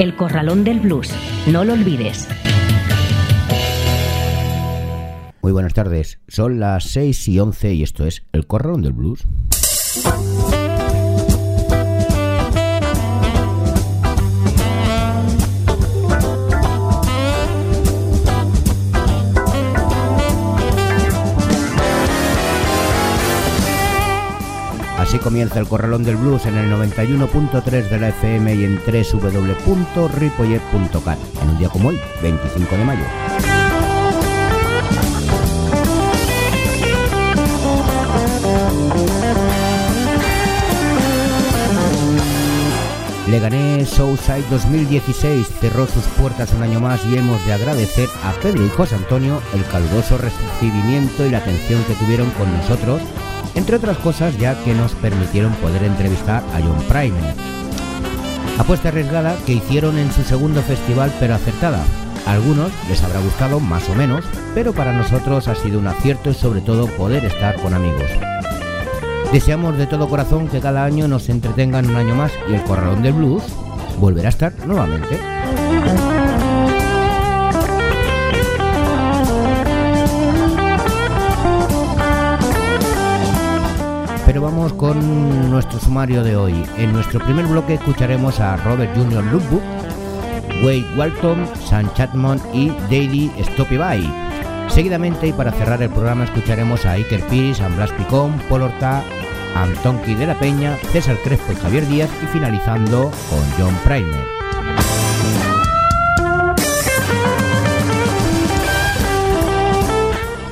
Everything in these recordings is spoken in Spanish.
El Corralón del Blues. No lo olvides. Muy buenas tardes, son las 6 y 11 y esto es El Corralón del Blues. Comienza el Corralón del Blues en el 91.3 de la FM y en www.ripollet.cat en un día como hoy, 25 de mayo. Leganés Southside 2016 cerró sus puertas un año más y hemos de agradecer a Pedro y José Antonio el caluroso recibimiento y la atención que tuvieron con nosotros, entre otras cosas ya que nos permitieron poder entrevistar a John Primer. Apuesta arriesgada que hicieron en su segundo festival pero acertada. A algunos les habrá gustado más o menos, pero para nosotros ha sido un acierto y sobre todo poder estar con amigos. Deseamos de todo corazón que cada año nos entretengan un año más y el Corralón del Blues volverá a estar nuevamente. Con nuestro sumario de hoy. En nuestro primer bloque escucharemos a Robert Jr. Lookbook, Wade Walton, Sam Chatmon y Daddy Stoppy Seguidamente y para cerrar el programa escucharemos a Iker Piris, a Blas Picón, Paul Horta, Antonki de la Peña, César Crespo y Javier Díaz y finalizando con John Primer.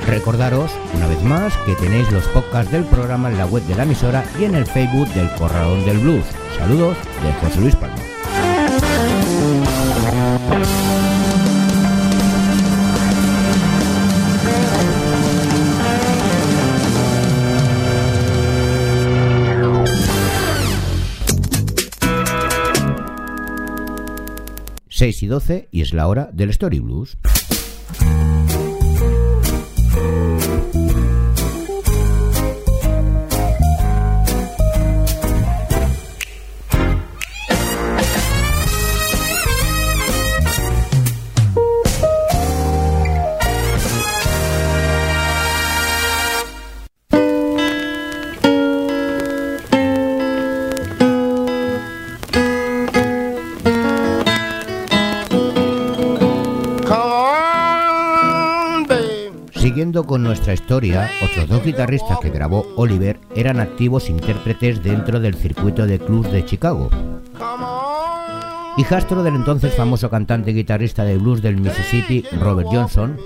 Recordaros, una vez más, que tenéis los podcasts del programa en la web de la emisora y en el Facebook del Corralón del Blues. Saludos de José Luis Palma. Seis y doce y es la hora del Story Blues. Con nuestra historia, otros dos guitarristas que grabó Oliver eran activos intérpretes dentro del circuito de clubs de Chicago. Hijastro del entonces famoso cantante y guitarrista de blues del Mississippi, Robert Johnson,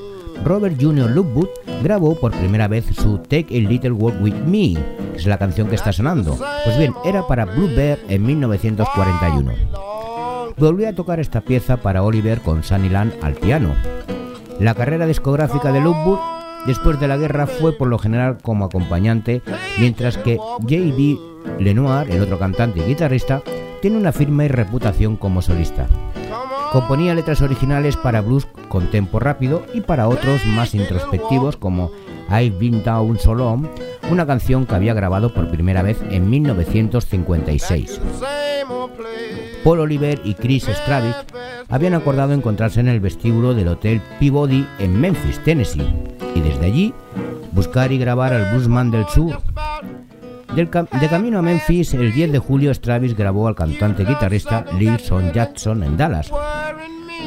Robert Jr. Lookwood grabó por primera vez su Take a Little Walk With Me, que es la canción que está sonando. Pues bien, era para Blue Bear en 1941. Volvió a tocar esta pieza para Oliver con Sunny Land al piano. La carrera discográfica de Lookwood después de la guerra fue por lo general como acompañante, mientras que J.B. Lenoir, el otro cantante y guitarrista, tiene una firme reputación como solista. Componía letras originales para blues con tempo rápido y para otros más introspectivos como I've Been Down So Long, una canción que había grabado por primera vez en 1956. Paul Oliver y Chris Stravich habían acordado encontrarse en el vestíbulo del Hotel Peabody en Memphis, Tennessee, y desde allí buscar y grabar al Bluesman del Sur. De camino a Memphis, el 10 de julio Stravis grabó al cantante guitarrista Lilson Jackson en Dallas.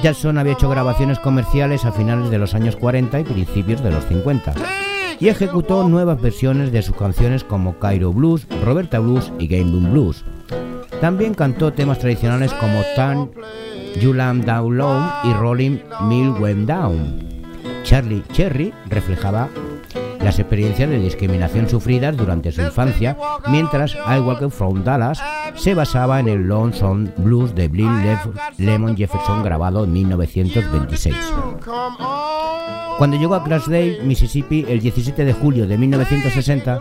Jackson había hecho grabaciones comerciales a finales de los años 40 y principios de los 50 y ejecutó nuevas versiones de sus canciones como Cairo Blues, Roberta Blues y Game Boom Blues. También cantó temas tradicionales como Turn You Lamb Down Low y Rolling Mill Went Down. Charlie Cherry reflejaba las experiencias de discriminación sufridas durante su infancia, mientras I Walk From Dallas se basaba en el Lonesome Blues de Bill Lemon Jefferson grabado en 1926. Cuando llegó a Clarksdale, Mississippi, el 17 de julio de 1960,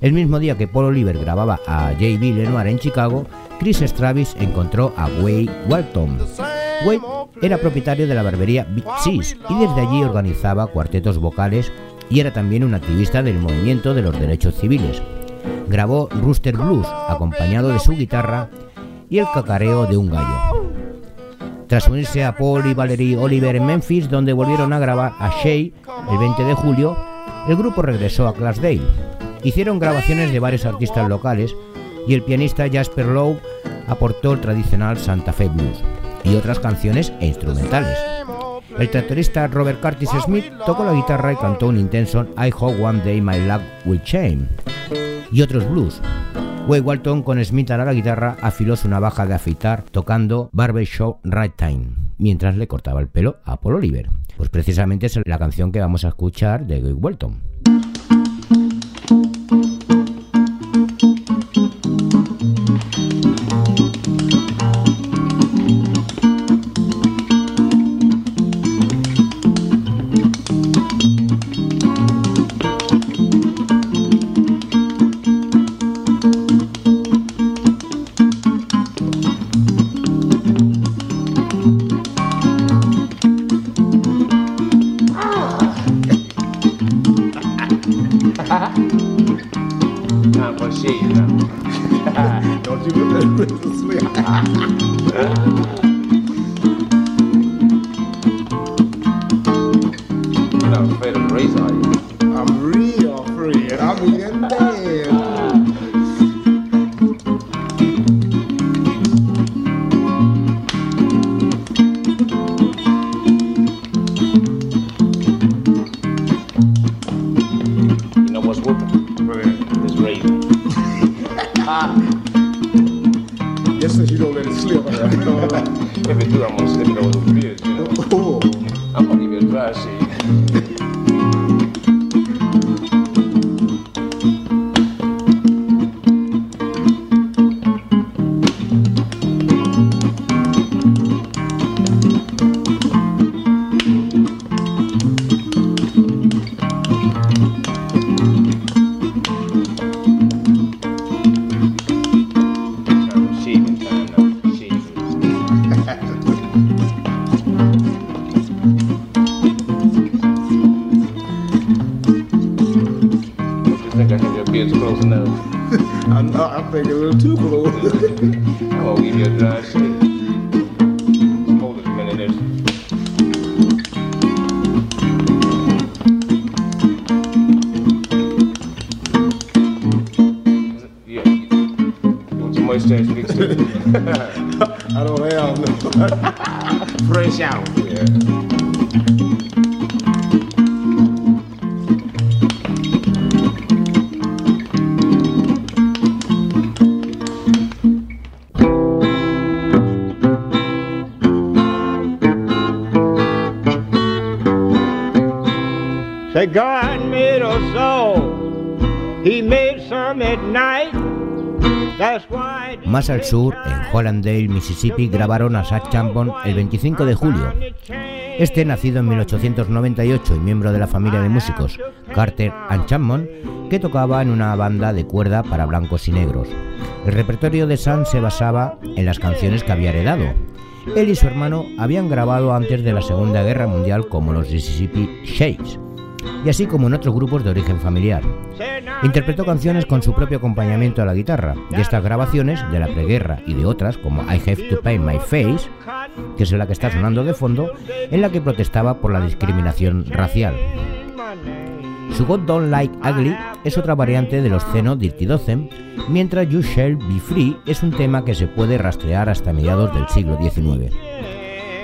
el mismo día que Paul Oliver grababa a J.B. Lenoir en Chicago, Chris Stravis encontró a Wade Walton. Wade era propietario de la barbería Big y desde allí organizaba cuartetos vocales y era también un activista del movimiento de los derechos civiles. Grabó Rooster Blues acompañado de su guitarra y el cacareo de un gallo. Tras unirse a Paul y Valerie Oliver en Memphis, donde volvieron a grabar a Shea el 20 de julio, el grupo regresó a Clarksdale. Hicieron grabaciones de varios artistas locales y el pianista Jasper Lowe aportó el tradicional Santa Fe Blues y otras canciones e instrumentales. El tractorista Robert Curtis Smith tocó la guitarra y cantó un intenso I Hope One Day My Luck Will Change y otros blues. Way Walton con Smith a la guitarra afiló su navaja de afeitar tocando Barbershop Right Time mientras le cortaba el pelo a Paul Oliver. Pues precisamente es la canción que vamos a escuchar de Way Walton. I think a little too balloon. Al sur, en Hollandale, Mississippi, grabaron a Zach Chambon el 25 de julio. Este, nacido en 1898 y miembro de la familia de músicos Carter and Chapman, que tocaba en una banda de cuerda para blancos y negros. El repertorio de Sam se basaba en las canciones que había heredado. Él y su hermano habían grabado antes de la Segunda Guerra Mundial como los Mississippi Shakes, y así como en otros grupos de origen familiar. Interpretó canciones con su propio acompañamiento a la guitarra, y estas grabaciones, de la preguerra y de otras, como I Have to Paint My Face, que es la que está sonando de fondo, en la que protestaba por la discriminación racial. Su God Don't Like Ugly es otra variante de los Ceno Dirty Dozen, mientras You Shall Be Free es un tema que se puede rastrear hasta mediados del siglo XIX.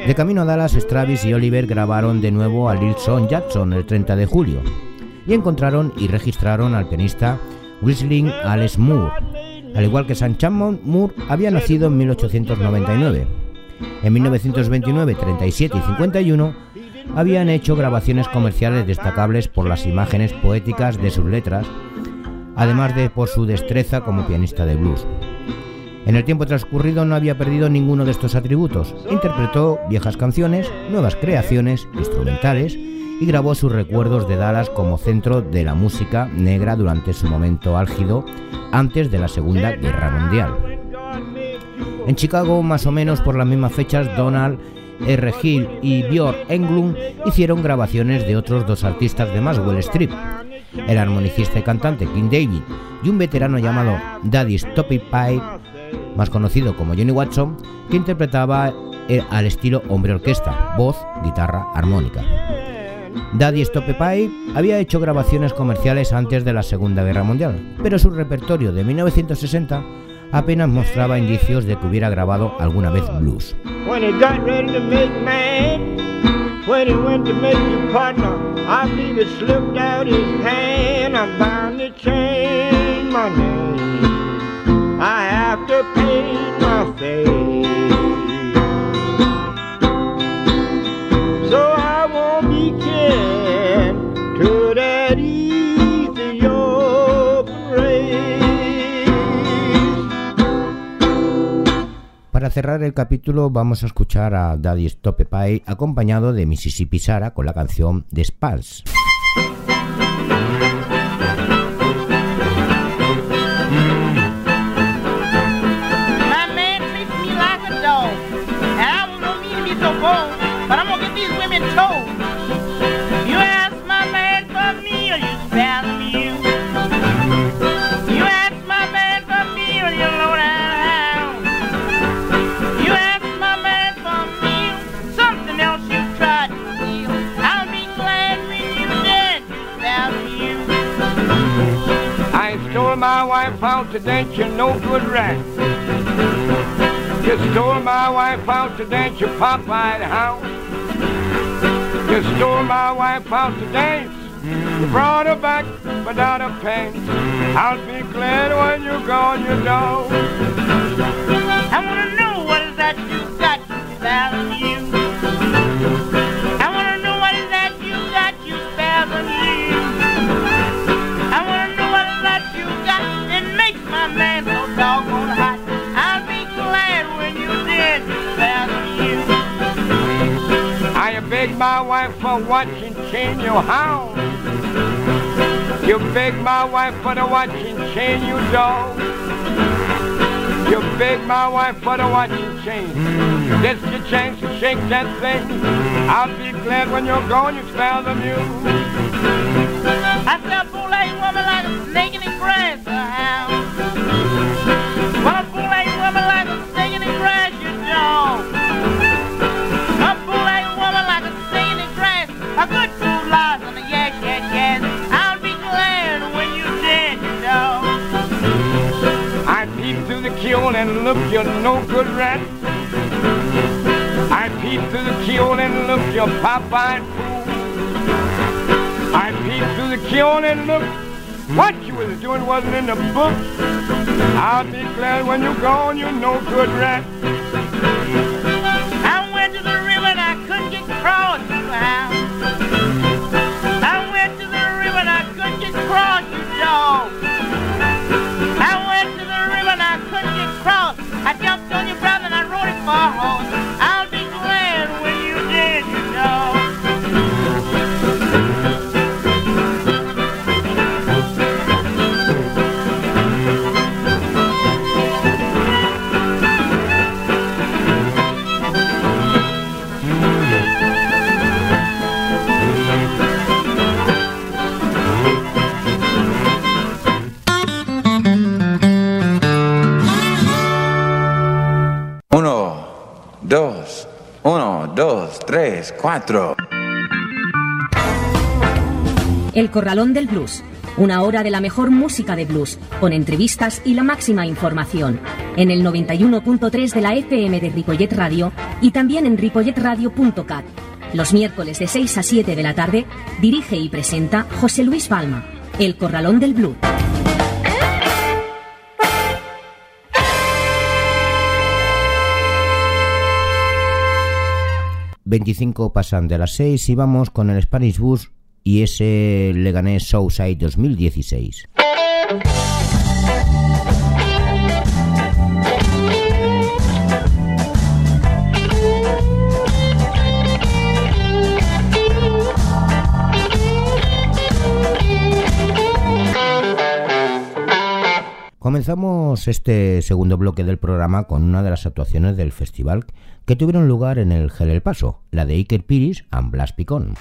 De camino a Dallas, Stravis y Oliver grabaron de nuevo a Lilson Jackson el 30 de julio y encontraron y registraron al pianista Whistling Alex Moore. Al igual que San Chapman, Moore había nacido en 1899. En 1929, 37 y 51 habían hecho grabaciones comerciales destacables por las imágenes poéticas de sus letras, además de por su destreza como pianista de blues. En el tiempo transcurrido no había perdido ninguno de estos atributos. Interpretó viejas canciones, nuevas creaciones, instrumentales y grabó sus recuerdos de Dallas como centro de la música negra durante su momento álgido antes de la Segunda Guerra Mundial. En Chicago, más o menos por las mismas fechas, Donald R. Hill y Björn Englund hicieron grabaciones de otros dos artistas de Maswell Street, el armonicista y cantante King David y un veterano llamado Daddy Stoppy Pie, más conocido como Johnny Watson, que interpretaba eh, al estilo hombre orquesta, voz, guitarra, armónica. Daddy Pie había hecho grabaciones comerciales antes de la Segunda Guerra Mundial, pero su repertorio de 1960 apenas mostraba indicios de que hubiera grabado alguna vez blues. Para cerrar el capítulo vamos a escuchar a Daddy Stope Pie acompañado de Mississippi Sara con la canción The Spals. To dance, you no good rat. You stole my wife out to dance, you pop-eyed hound. You stole my wife out to dance. You brought her back without a pants. I'll be glad when you're gone, you know. I wanna know what is that you got you my wife for watch and chain you how? You beg my wife for the watch and chain you dog. You beg my wife for the watch and chain. This your chance to shake that thing. I'll be glad when you're gone, you smell the mule. I said a bull-eyed woman like a snake in the grass, a uh, hound. Keyhole and look, you're no good rat. I peep through the keyhole and look, you pop-eyed fool. I peep through the keyhole and look, what you was doing wasn't in the book. I'll be glad when you're gone, you're no good rat. Corralón del Blues. Una hora de la mejor música de blues, con entrevistas y la máxima información. En el 91.3 de la FM de Ripollet Radio y también en ripolletradio.cat. Los miércoles de 6 a 7 de la tarde dirige y presenta José Luis Palma. El Corralón del Blues. 25 pasan de las 6 y vamos con el Spanish Bus y ese Leganés Southside 2016. Comenzamos este segundo bloque del programa con una de las actuaciones del festival que tuvieron lugar en el Gel El Paso, la de Iker Piris and Blas Picón.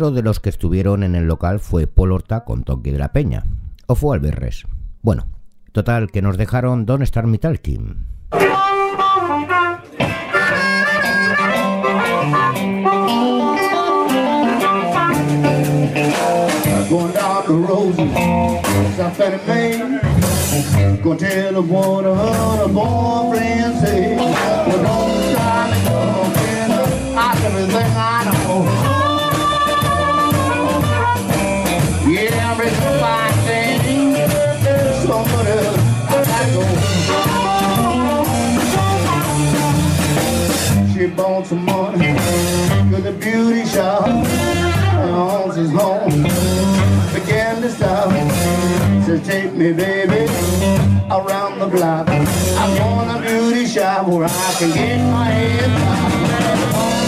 Otro de los que estuvieron en el local fue Paul Horta con Tonki de la Peña. O fue Alberres. Bueno, total, que nos dejaron Don Star Me Talking. Going down the road, South Fannie Mae. Gonna tell them what her boyfriend say. Beauty shop. House is home. Began to stop. Said, take me, baby, around the block. I want a beauty shop where I can get my head man.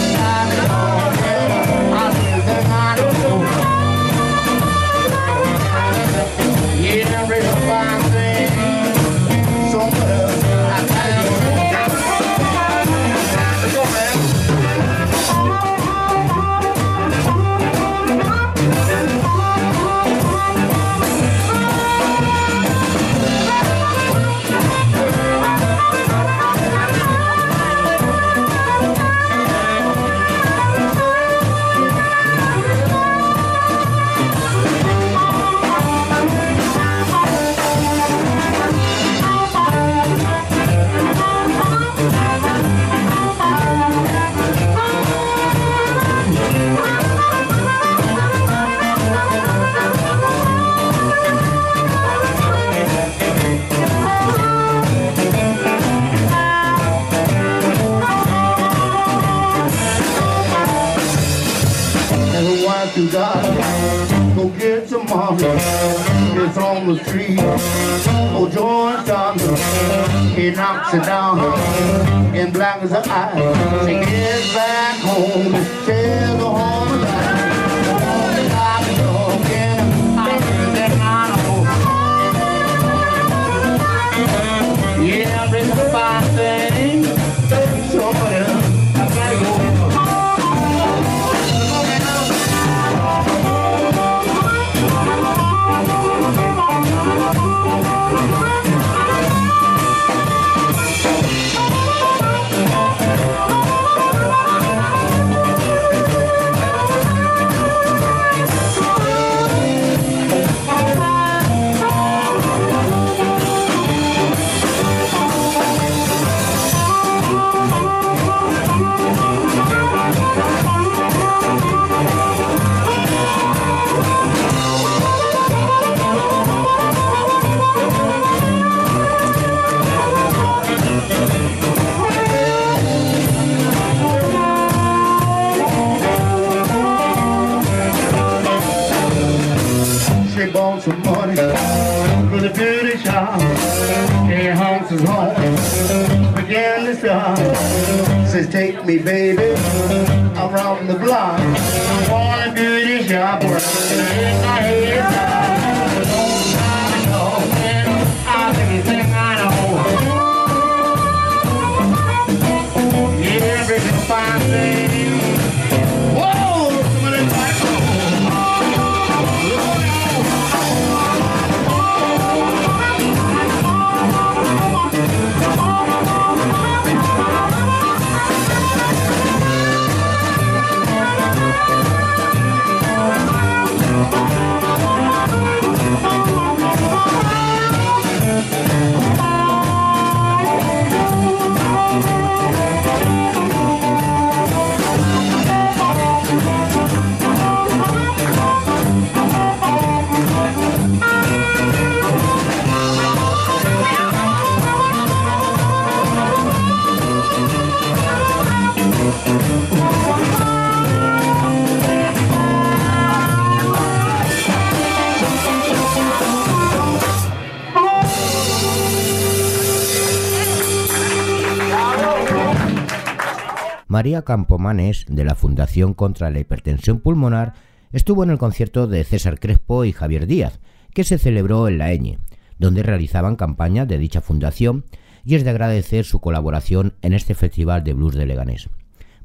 María Campomanes, de la Fundación contra la Hipertensión Pulmonar, estuvo en el concierto de César Crespo y Javier Díaz, que se celebró en la Eñe, donde realizaban campaña de dicha fundación y es de agradecer su colaboración en este Festival de Blues de Leganés.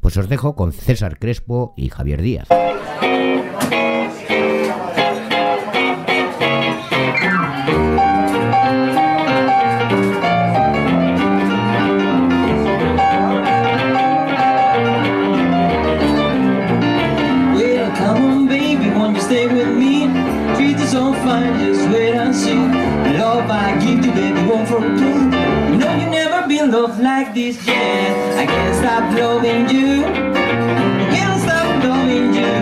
Pues os dejo con César Crespo y Javier Díaz. Loved like this yeah I can't stop loving you. I can't stop loving you.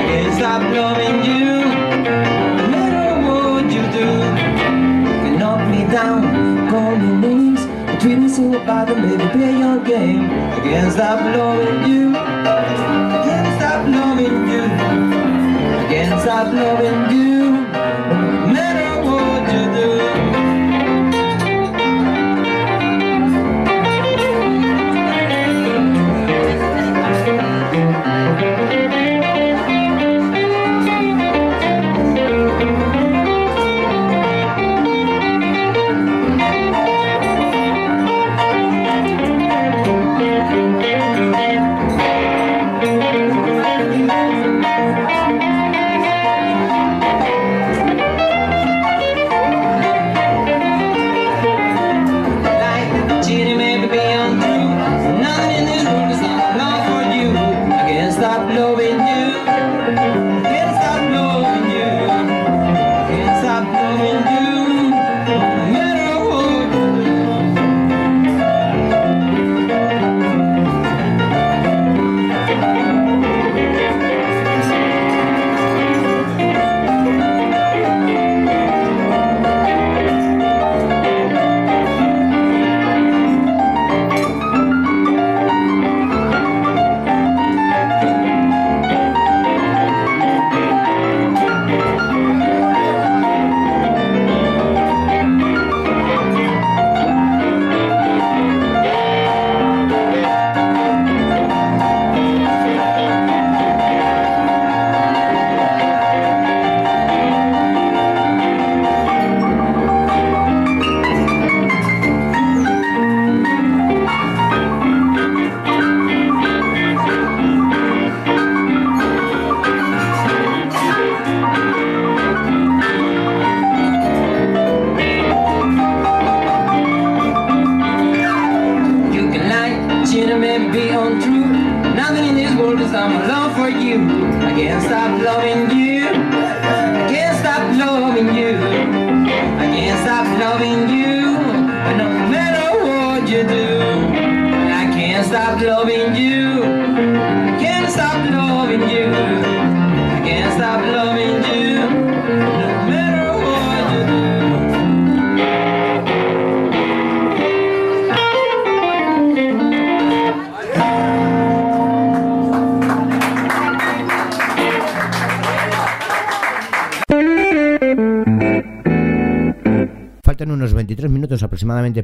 I can't stop loving you. No matter what you do, you knock me down, call me names. You treat me so bad, and maybe play your game. I can't stop loving you. I can't stop loving you. I can't stop loving you.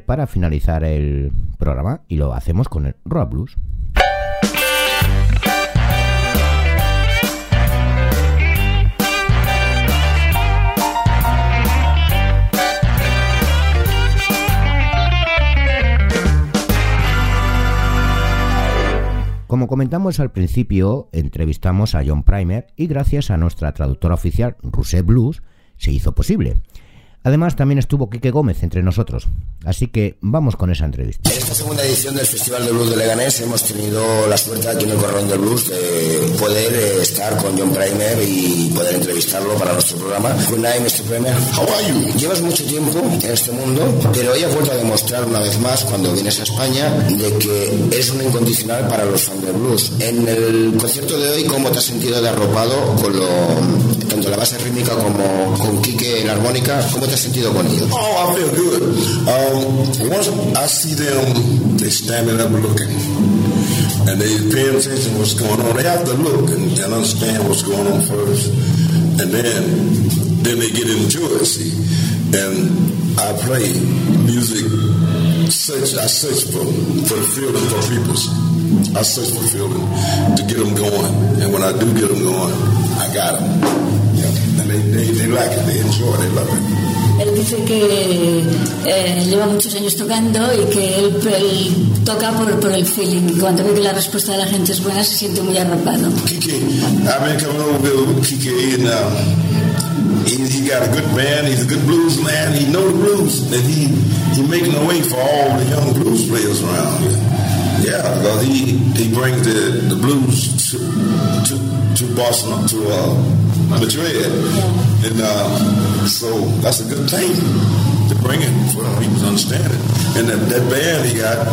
Para finalizar el programa y lo hacemos con el Rock Blues. Como comentamos al principio, entrevistamos a John Primer y gracias a nuestra traductora oficial, Rusé Blues, se hizo posible. Además, también estuvo Quique Gómez entre nosotros. Así que vamos con esa entrevista. En esta segunda edición del Festival de Blues de Leganés hemos tenido la suerte aquí en el Corralón del Blues de poder eh, estar con John Primer y poder entrevistarlo para nuestro programa. Good night, Mr. Primer. How are you? Llevas mucho tiempo en este mundo, pero hoy has vuelto a demostrar una vez más, cuando vienes a España, de que eres un incondicional para los fans del blues. En el concierto de hoy, ¿cómo te has sentido de arropado con lo, tanto la base rítmica como con Quique en la armónica? ¿Cómo te sentido con ellos? Oh, I feel good. Um, once I see them, they standing up looking, and they pay attention to what's going on. They have to look and, and understand what's going on first, and then then they get into it. See, and I play music. Search, I search for for the feeling for people. I search for feeling to get them going, and when I do get them going, I got them. Yeah. And they, they, they like it, they enjoy it, they love it. Él dice que eh, lleva muchos años tocando y que él, él toca por, por el feeling. Cuando ve que la respuesta de la gente es buena, se siente muy arropado. Kike, I've been coming over with Kike, and um, he, he got a good band. He's a good blues man. He know the blues, and he he making a way for all the young blues players around. Yeah, because he he brings the the blues to to, to Boston to uh, Madrid, and uh, so that's a good thing to bring it for people to understand it. And that, that band he got,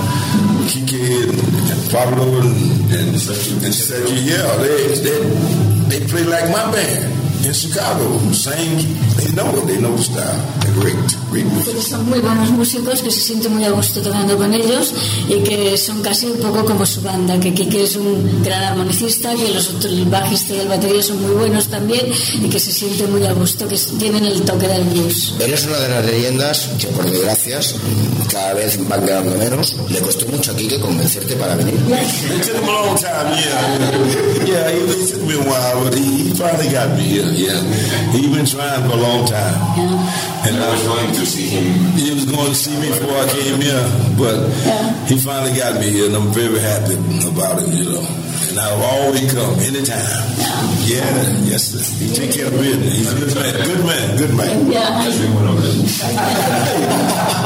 Kike and, and Pablo and and, and Sergio, yeah, they, they they play like my band in Chicago. Same, they know it, they know the style. They're great, great. Que son muy buenos músicos, que se siente muy a gusto tocando con ellos y que son casi un poco como su banda, que Kike es un gran armonicista, que los otros, el bajista y el batería son muy buenos también y que se siente muy a gusto, que tienen el toque del blues. Eres una de las leyendas que, por desgracias, cada vez van quedando menos. Le costó mucho a Quique convencerte para venir. It took him a long time, yeah. Yeah, it, it took me a while, but he, he finally got me here, yeah. He been trying for a long time. And I was going to see him. He was going to see me before I came here, but he finally got me here, and I'm very happy about it, you know. And I'll always come anytime. Yeah, yes, sir. He take care of business. He's a good man, good man, good man. Yeah.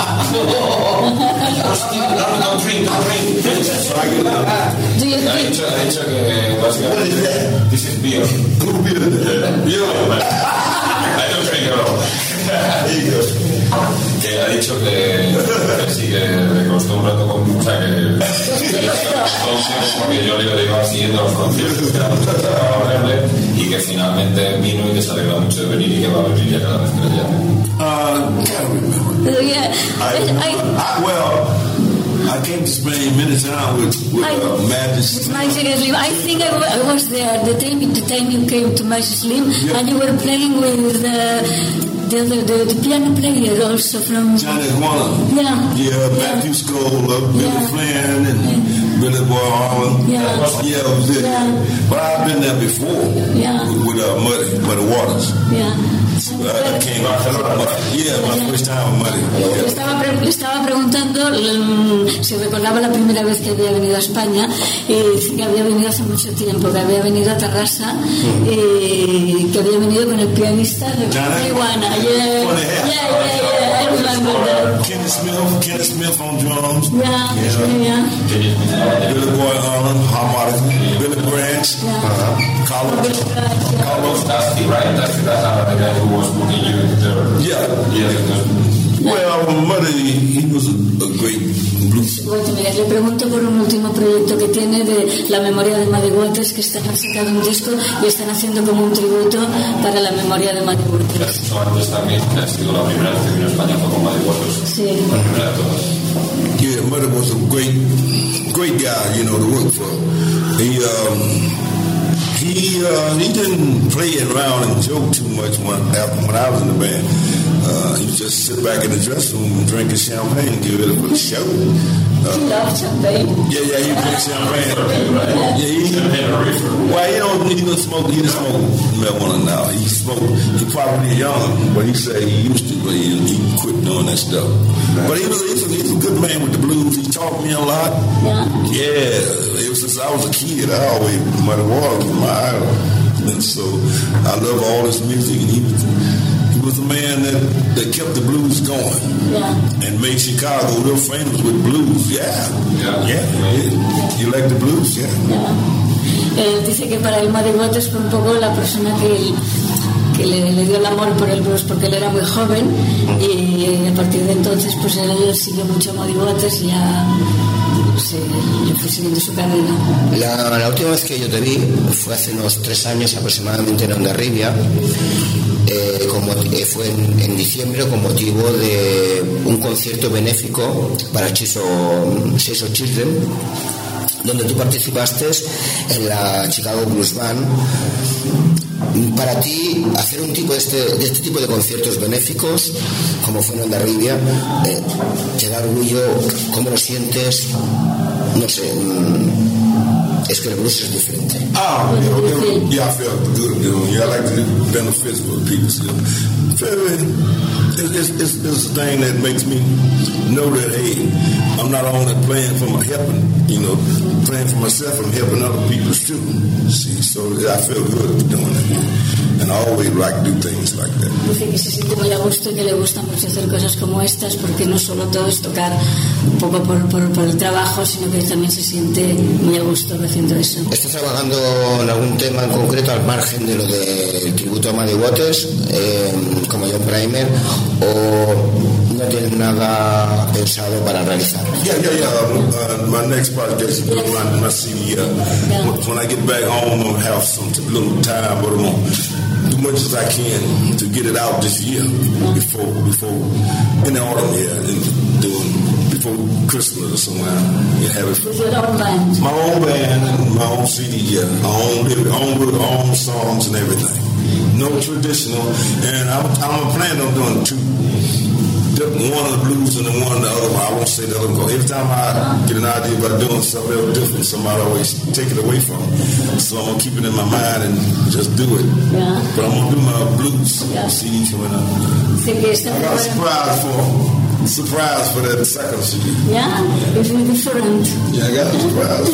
Do you Ha think, dicho, ha dicho que básicamente this is beer. I don't drink at all. Que ha dicho que, que sí, que le costó un rato con, o sea, que, que porque yo le iba siguiendo los conciertos que era agradable y que finalmente vino y que se alegra mucho de venir y que va a venir ya cada vez que le llame. Uh, yeah, I, I, I, well, I came to Spain many times with, with uh, Magic. It's Magic Slim. I think I, I was there the time the time you came to Magic Slim and you were playing with the the, the, the, piano player also from Johnny Juana. yeah Yeah, Matthew Scola, Billy Yeah. Flynn, and Billy Boy Harlan. Yeah. yeah, it was it. Yeah. But I've been there before Yeah. with, with uh, Muddy, Muddy Waters. yeah. Yeah, my first time estaba, pre- le estaba preguntando mm, si recordaba la primera vez que había venido a España y dice que había venido hace mucho tiempo, que había venido a Tarrasa y que había venido con el pianista de Marihuana. Yeah, yeah, yeah, yeah, I remember. Kenny Smith, Kenny Smith on drums. Yeah, yeah. Billy Boy on harmonica. Billy Branch. Uh-huh. Carlos. Carlos. Dusty, right? Dusty, that's the guy who was booking you. Yeah. Yeah. Well, Muddy, he was a, a great blues. Bueno, mira, le pregunto por un último proyecto que tiene de la memoria de Muddy Waters, que están han sacado un disco y están haciendo como un tributo para la memoria de Muddy Waters. Dicho antes también ha sido la primera vez que vino a España fue con Muddy Waters. Sí. La primera de todas. Yeah, Muddy was a great, great guy, you know, to work for. He, um, he, uh, he didn't play around and joke too much when, after, when I was in the band. Uh, he just sit back in the dressing room and drink his champagne and get ready for the show. Uh, He loved champagne. Yeah, yeah, he drinks champagne. Yeah, he, well, he don't, he don't smoke, he don't smoke marijuana now. He smoked, he probably young, but he said he used to, but he, he quit doing that stuff. But he was, he's a, he's a good man with the blues. He taught me a lot. Yeah. Yeah, it was since I was a kid. I always, Muddy Waters was my idol. And so I love all his music, and he was, he was a man that, that kept the blues going Yeah. and made Chicago real famous with blues. Yeah. Yeah. Yeah. yeah. You like the blues? Yeah. Él dice que para él Muddy Waters fue un poco la persona que, él- que le, le dio el amor por el blues porque él era muy joven y a partir de entonces pues él siguió mucho a Muddy Waters y ya se, le fue siguiendo su camino. La, la última vez que yo te vi fue hace unos tres años aproximadamente en Ondarribia. Eh, como, eh, fue en, diciembre con motivo de un concierto benéfico para Chiso, Chiso Children, donde tú participaste en la Chicago Blues Band. Para ti, hacer un tipo de este, este tipo de conciertos benéficos, como fue en Ondarribia, eh, te da orgullo, ¿cómo lo sientes? No sé, mm, es que el blues es diferente. Oh, you know, it- yeah, I felt good. You know, yeah, I like to do benefits for people. So, it's, it's, it's, a thing that makes me know that hey, I'm not only playing for my helping, you know, playing for myself, I'm helping other people too. See, so I feel good doing it, and I always like to do things like that. Dice que se siente muy a gusto y que le gusta mucho hacer cosas como estas porque no solo todo es tocar un poco por, por, por el trabajo, sino que también se siente muy a gusto haciendo eso. ¿Estás trabajando en algún tema en concreto al margen de lo del tributo a Muddy Waters, eh, como John Primer, o no tienes nada pensado para realizar? Yeah, yeah, yeah. Uh, my next project is my, my CD up. When, when I get back home, I'm gonna have some t- little time, but I'm gonna do much as I can to get it out this year before before in the autumn here and doing before Christmas or somewhere and have it. With your own band. My own band and my own CD, yeah. My own, own, own songs and everything. No traditional, and I'm, I'm planning on doing two. One of the blues and the one of the other one. I won't say the other one. Every time I get an idea about doing something else different, somebody always take it away from me. So I'm gonna keep it in my mind and just do it. Yeah. But I'm gonna do my blues CD coming up. I got a surprise for surprise for that second CD. Yeah, it's really different. Yeah, I got a surprise.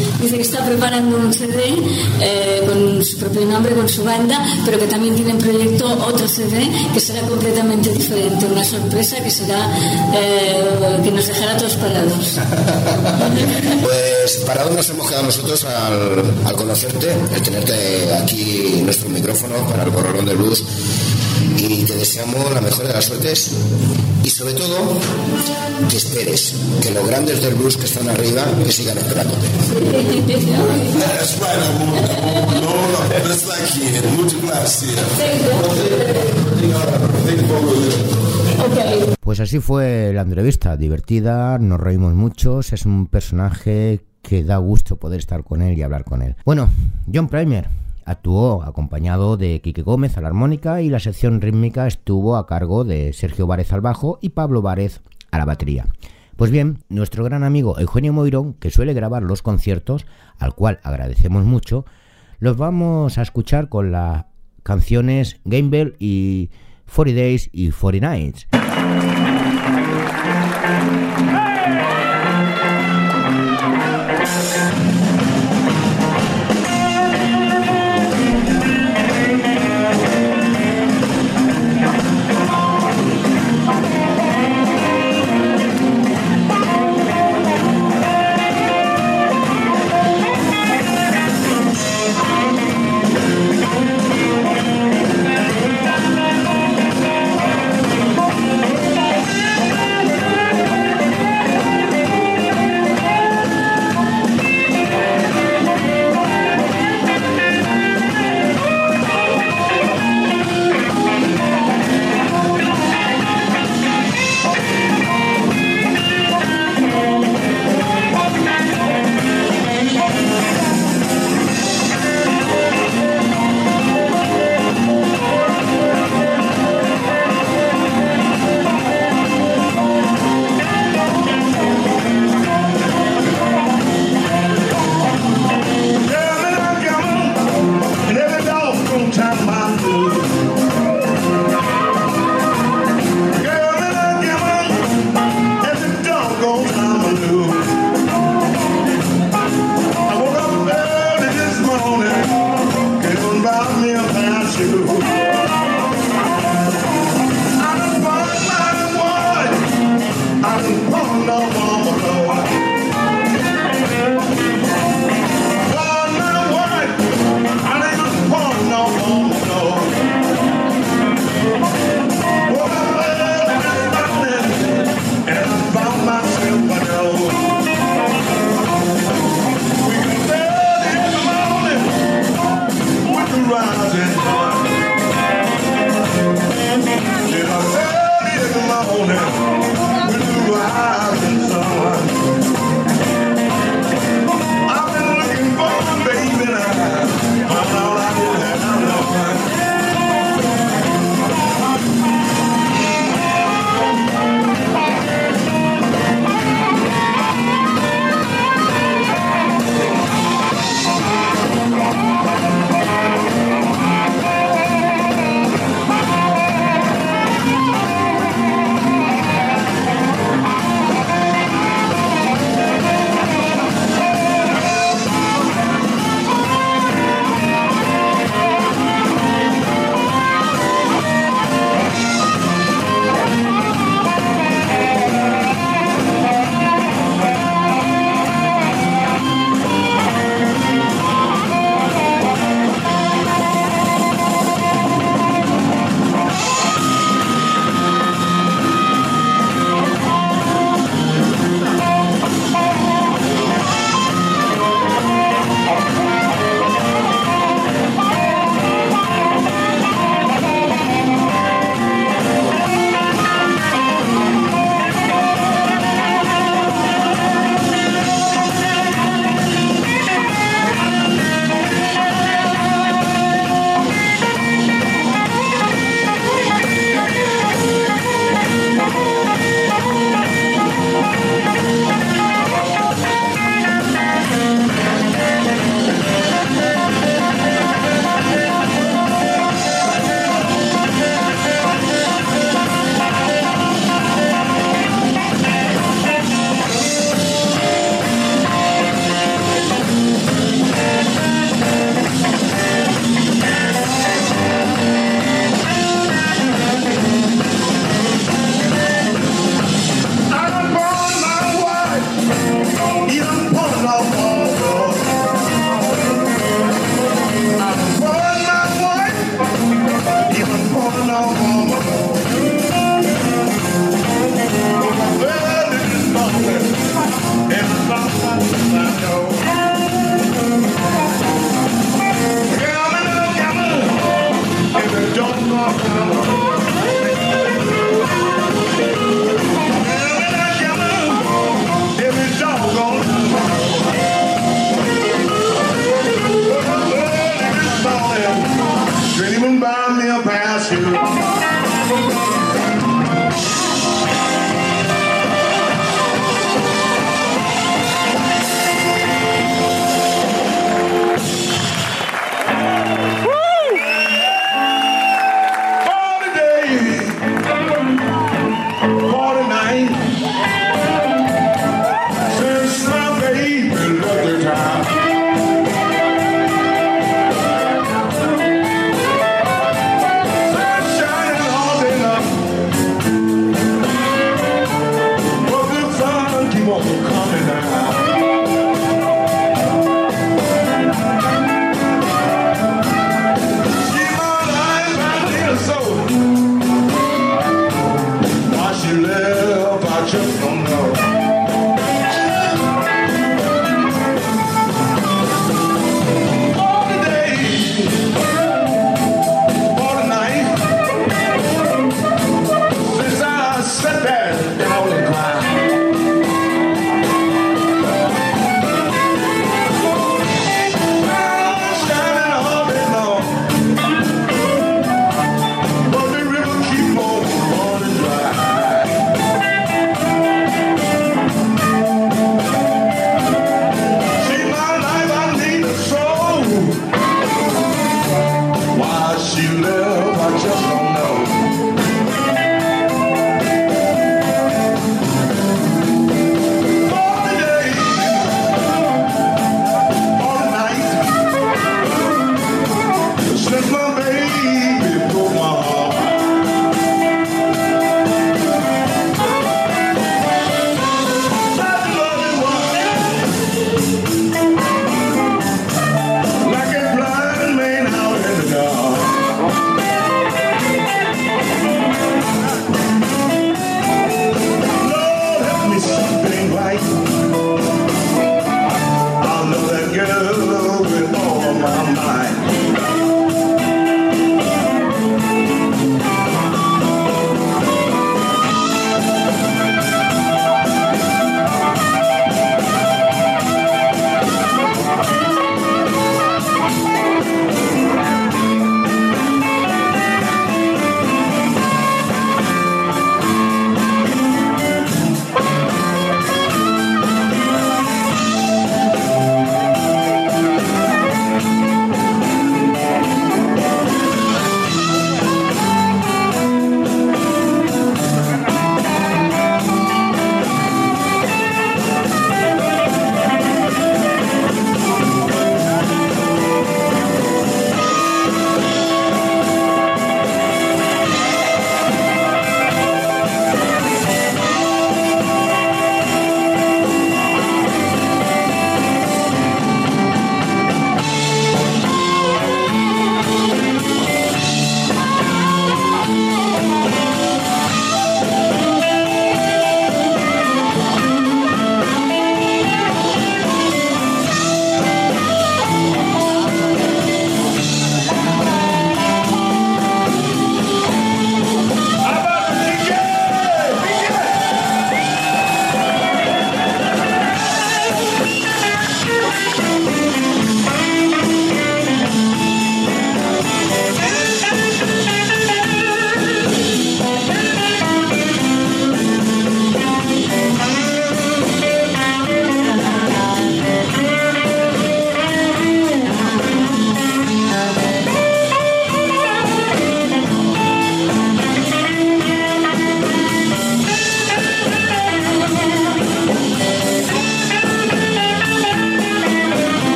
Dice que está preparando un CD eh, con su propio nombre, con su banda, pero que también tiene en proyecto otro CD que será completamente diferente, una sorpresa que será eh, que nos dejará todos parados. Pues para dónde nos hemos quedado nosotros al, al conocerte, el tenerte aquí nuestro micrófono para el corralón del blues y te deseamos la mejor de las suertes y sobre todo que esperes que los grandes del blues que están arriba que sigan esperándote. Pues así fue la entrevista, divertida, nos reímos muchos, es un personaje que da gusto poder estar con él y hablar con él. Bueno, John Primer actuó acompañado de Quique Gómez a la armónica y la sección rítmica estuvo a cargo de Sergio Várez al bajo y Pablo Várez a la batería. Pues bien, nuestro gran amigo Eugenio Moirón, que suele grabar los conciertos, al cual agradecemos mucho, los vamos a escuchar con la canciones Game Bell y 40 Days y 40 Nights.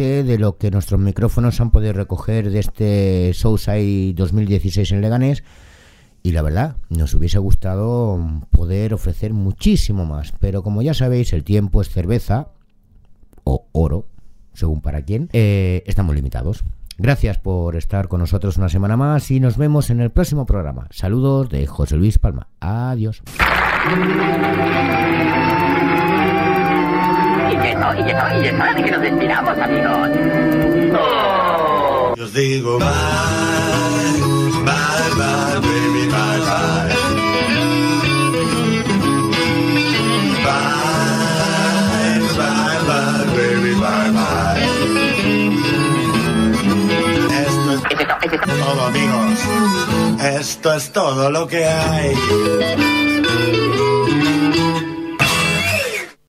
De lo que nuestros micrófonos han podido recoger de este Showside 2016 en Leganés. Y la verdad, nos hubiese gustado poder ofrecer muchísimo más. Pero como ya sabéis, el tiempo es cerveza o oro, según para quién. Eh, estamos limitados. Gracias por estar con nosotros una semana más y nos vemos en el próximo programa. Saludos de José Luis Palma. Adiós. Y no, y no, y es hora de que nos despidamos, amigos. Yo os digo bye, bye, bye, baby, bye, bye. Bye, bye, bye, baby, bye, bye. Esto es todo, amigos. Esto es todo lo que hay.